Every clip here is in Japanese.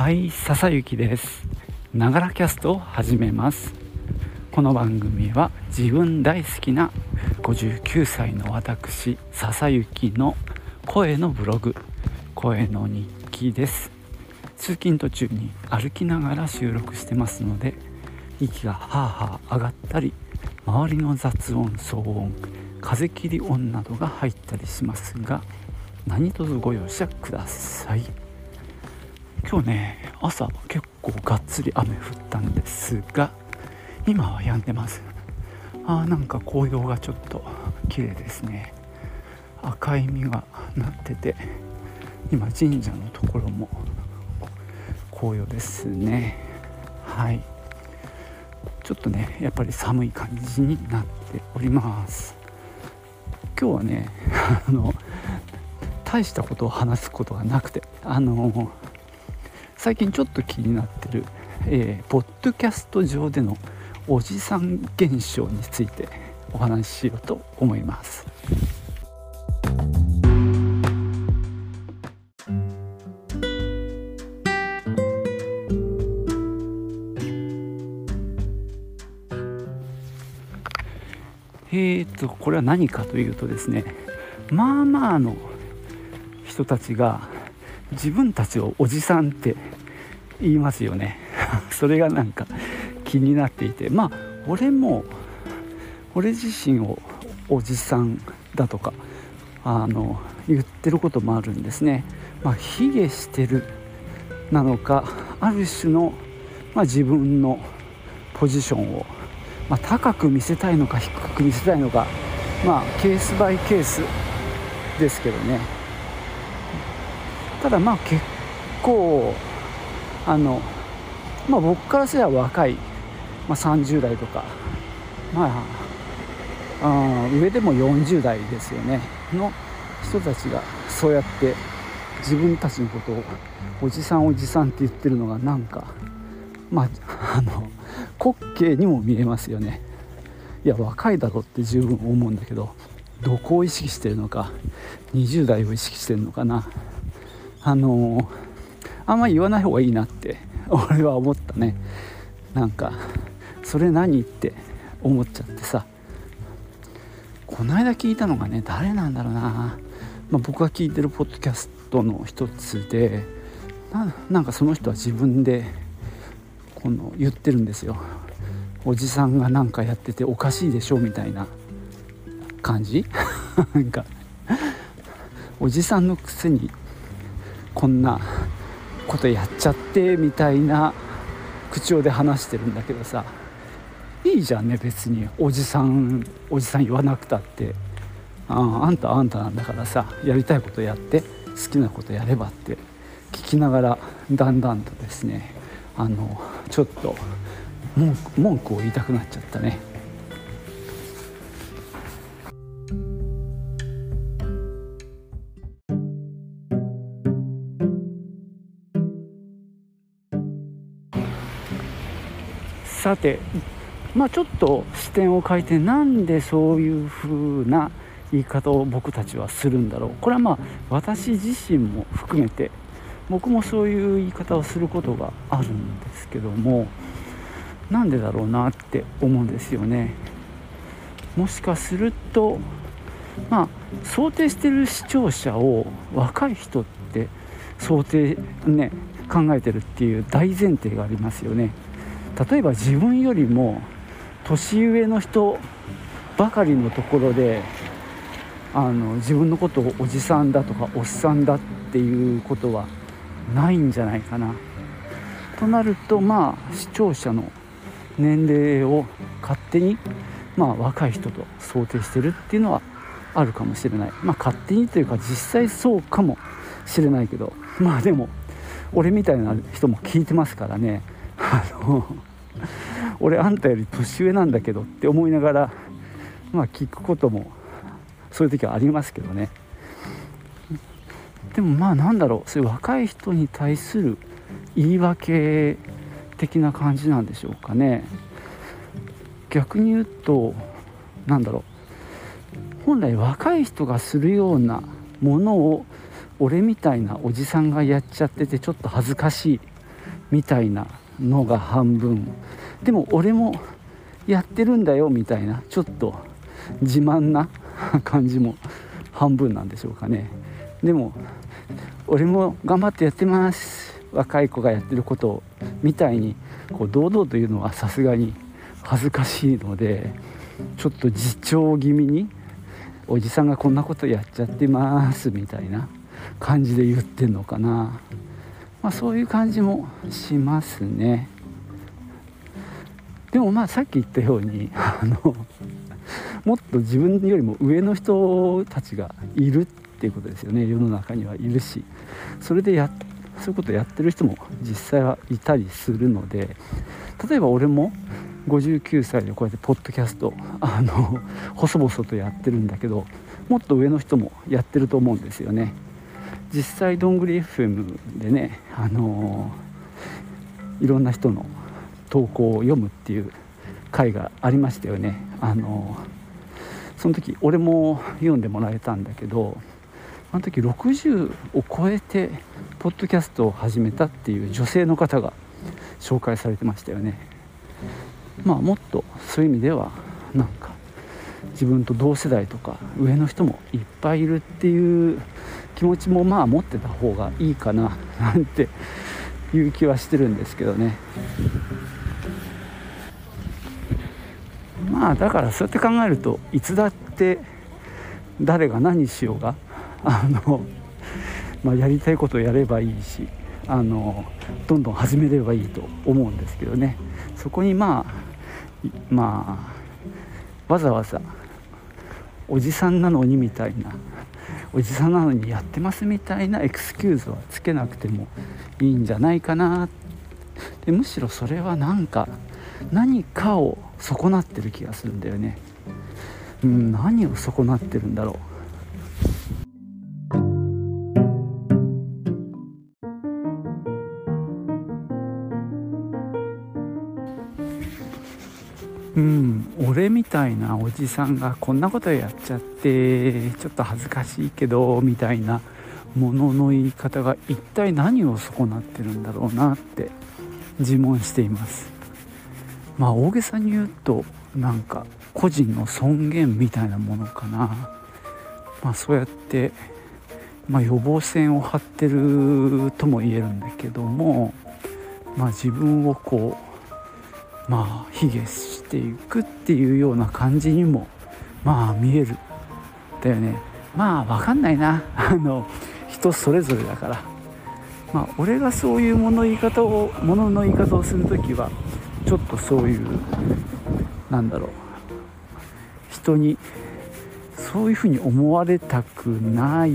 はい笹雪です。ながらキャストを始めます。この番組は自分大好きな59歳の私笹雪の声のブログ声の日記です。通勤途中に歩きながら収録してますので息がハーハー上がったり周りの雑音騒音風切り音などが入ったりしますが何卒ご容赦ください。今日ね朝結構がっつり雨降ったんですが今は止んでます。あーなんか紅葉がちょっと綺麗ですね。赤い実がなってて今神社のところも紅葉ですね。はい。ちょっとねやっぱり寒い感じになっております。今日はねあの大したことを話すことがなくてあの最近ちょっと気になってる、えー、ポッドキャスト上でのおじさん現象についてお話ししようと思います。えーとこれは何かというとですねまあまあの人たちが自分たちをおじさんって言いますよね。それがなんか気になっていて。まあ俺も俺自身をおじさんだとかあの言ってることもあるんですね。まあ卑下してるなのかある種の、まあ、自分のポジションを、まあ、高く見せたいのか低く見せたいのかまあケースバイケースですけどね。ただまあ結構あのまあ僕からすれば若い、まあ、30代とか。まああ上でも40代ですよね。の人たちがそうやって自分たちのことをおじさんおじさんって言ってるのがなんかまああの滑稽にも見えますよね。いや若いだろって十分思うんだけどどこを意識してるのか20代を意識してるのかな。あのあんま言わない方がいいなって 俺は思ったね。なんかそれ何って思っちゃってさ。この間聞いたのがね誰なんだろうな、まあ、僕が聞いてるポッドキャストの一つでなんかその人は自分でこの言ってるんですよ。おじさんが何かやってておかしいでしょみたいな。感じ？なんかおじさんのくせにこんなことやっちゃってみたいな口調で話してるんだけどさいいじゃんね別におじさんおじさん言わなくたって。ああんたあんたなんだからさやりたいことやって好きなことやればって聞きながらだんだんとですねあのちょっと文句を言いたくなっちゃったね。さてまあちょっと視点を変えてなんでそういう風な言い方を僕たちはするんだろう。これはまあ私自身も含めて僕もそういう言い方をすることがあるんですけどもなんでだろうなって思うんですよね。もしかするとまあ想定してる視聴者を若い人って想定ね考えてるっていう大前提がありますよね。例えば自分よりも年上の人ばかりのところであの自分のことをおじさんだとかおっさんだっていうことはないんじゃないかな。となるとまあ視聴者の年齢を勝手にまあ若い人と想定してるっていうのはあるかもしれない。まあ勝手にというか実際そうかもしれないけど。まあでも俺みたいな人も聞いてますからね。あの 俺あんたより年上なんだけどって思いながらまあ聞くこともそういう時はありますけどね。でもまあなんだろうそういう若い人に対する言い訳的な感じなんでしょうかね。逆に言うと何だろう本来若い人がするようなものを俺みたいなおじさんがやっちゃっててちょっと恥ずかしいみたいなのが半分。でも俺もやってるんだよみたいなちょっと自慢な 感じも半分なんでしょうかね。でも俺も頑張ってやってます。若い子がやってることをみたいにこう堂々というのはさすがに恥ずかしいのでちょっと自重気味におじさんがこんなことやっちゃってますみたいな感じで言ってんのかな、まあ、そういう感じもしますね。でもまあさっき言ったようにあのもっと自分よりも上の人たちがいるっていうことですよね。世の中にはいるし。それでやそういうことやってる人も実際はいたりするので。例えば俺も59歳でこうやってポッドキャストあの細々とやってるんだけどもっと上の人もやってると思うんですよね。実際どんぐり FM でねあのいろんな人の投稿を読むっていう回がありましたよね。あのその時俺も読んでもらえたんだけどあの時60を超えてポッドキャストを始めたっていう女性の方が紹介されてましたよね。まあもっとそういう意味ではなんか自分と同世代とか上の人もいっぱいいるっていう気持ちもまあ持ってた方がいいかななんていう気はしてるんですけどね。まあだからそうやって考えるといつだって誰が何しようがあの、まあ、やりたいことをやればいいしあのどんどん始めればいいと思うんですけどね。そこにまあまあわざわざおじさんなのにみたいなおじさんなのにやってますみたいなエクスキューズはつけなくてもいいんじゃないかな。でむしろそれはなんか何かを損なってる気がするんだよね。うん何を損なってるんだろう。たいなおじさんがこんなことやっちゃってちょっと恥ずかしいけどみたいなものの言い方が一体何を損なってるんだろうなって自問しています。まあ大げさに言うとなんか個人の尊厳みたいなものかな。まあそうやって、まあ、予防線を張ってるとも言えるんだけどもまあ自分をこうまあ卑下していくっていうような感じにもまあ見える。だよね。まあ分かんないな。あの人それぞれだから。まあ俺がそういうもの言い方をものの言い方をする時はちょっとそういうなんだろう。人にそういうふうに思われたくない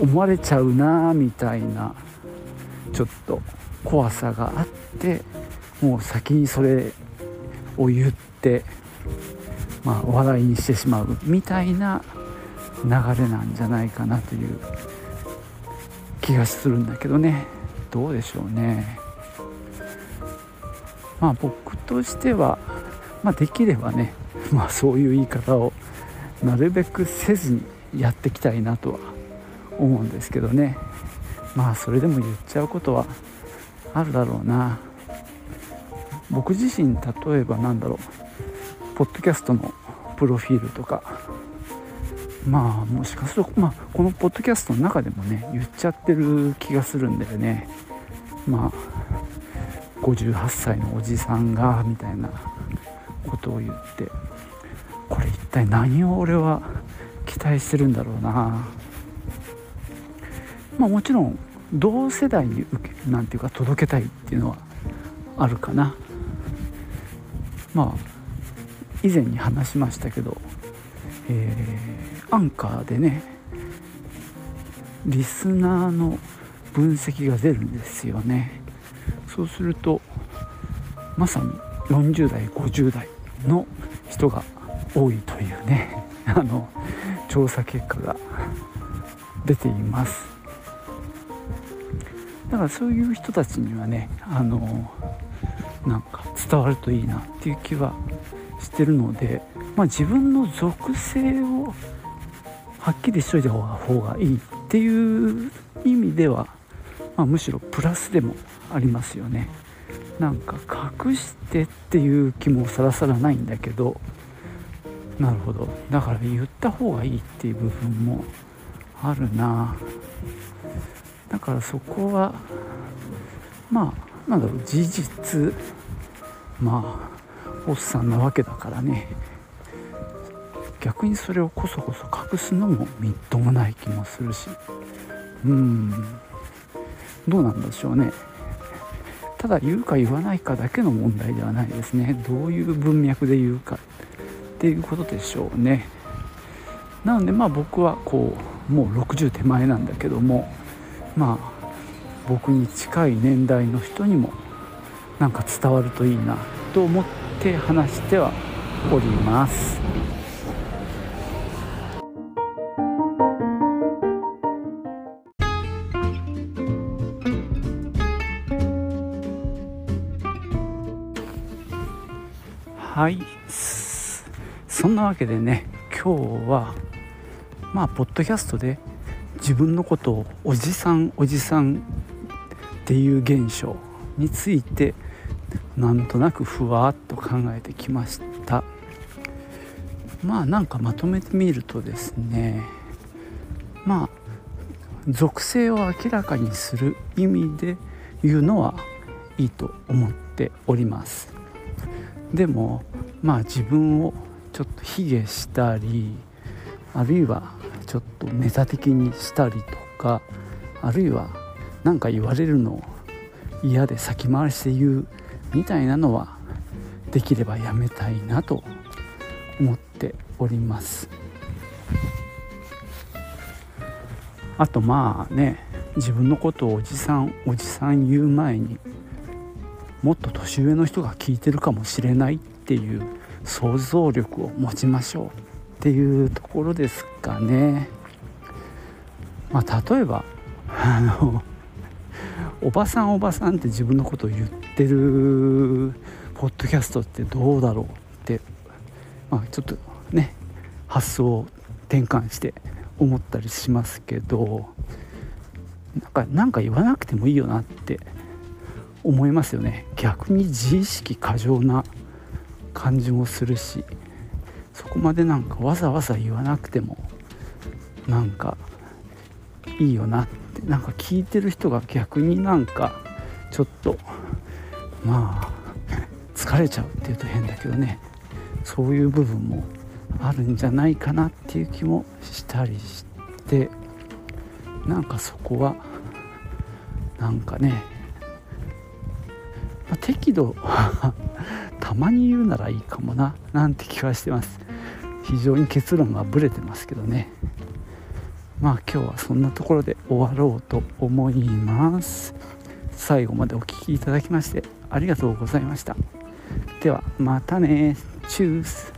思われちゃうなみたいなちょっと怖さがあってもう先にそれを言ってまあ笑いにしてしまうみたいな流れなんじゃないかなという気がするんだけどね。どうでしょうね。まあ僕としては、まあ、できればね、まあ、そういう言い方をなるべくせずにやっていきたいなとは思うんですけどね。まあそれでも言っちゃうことはあるだろうな。僕自身例えばなんだろうポッドキャストのプロフィールとかまあもしかすると、まあ、このポッドキャストの中でもね言っちゃってる気がするんだよね。まあ58歳のおじさんがみたいなことを言ってこれ一体何を俺は期待してるんだろうな。まあもちろん同世代に受けなんていうか届けたいっていうのはあるかな。まあ以前に話しましたけど、えー、アンカーでねリスナーの分析が出るんですよね。そうするとまさに40代50代の人が多いというね あの調査結果が出ています。だからそういう人たちにはねあのなんか伝わるといいなっていう気はしてるので、まあ、自分の属性をはっきりしといた方がいいっていう意味ではまあ、むしろプラスでもありますよね。なんか隠してっていう気もさらさらないんだけどなるほど。だから言った方がいいっていう部分もあるな。だからそこはまあなんだろう事実まあおっさんなわけだからね。逆にそれをこそこそ隠すのもみっともない気もするし。うん。どうなんでしょうね。ただ言うか言わないかだけの問題ではないですね。どういう文脈で言うかっていうことでしょうね。なのでまあ僕はこうもう60手前なんだけどもまあ僕に近い年代の人にもなんか伝わるといいなと思って話してはおります。はいそんなわけでね今日はまあポッドキャストで自分のことをおじさんおじさんっていう現象についてなんとなくふわっと考えてきました。まあなんかまとめてみるとですねまあ属性を明らかにする意味で言うのはいいと思っております。でもまあ自分をちょっと卑下したりあるいはちょっとネタ的にしたりとかあるいは何か言われるのを嫌で先回りして言うみたいなのはできればやめたいなと思っておりますあとまあね自分のことをおじさんおじさん言う前にもっと年上の人が聞いてるかもしれないっていう想像力を持ちましょうっていうところですかね。まあ、例えばあのおばさんおばさんって自分のことを言ってるポッドキャストってどうだろうって、まあ、ちょっとね発想を転換して思ったりしますけどなんかなんか言わなくてもいいよなって思いますよね。逆に自意識過剰な感じもするしそこまでなんかわざわざ言わなくてもなんかいいよなってなんか聞いてる人が逆になんかちょっとまあ疲れちゃうっていうと変だけどね。そういう部分もあるんじゃないかなっていう気もしたりしてなんかそこはなんかねまあ、適度 たまに言うならいいかもななんて気はしてます。非常に結論がブレてますけどね。まあ今日はそんなところで終わろうと思います。最後までお聴きいただきましてありがとうございました。ではまたね。チュース。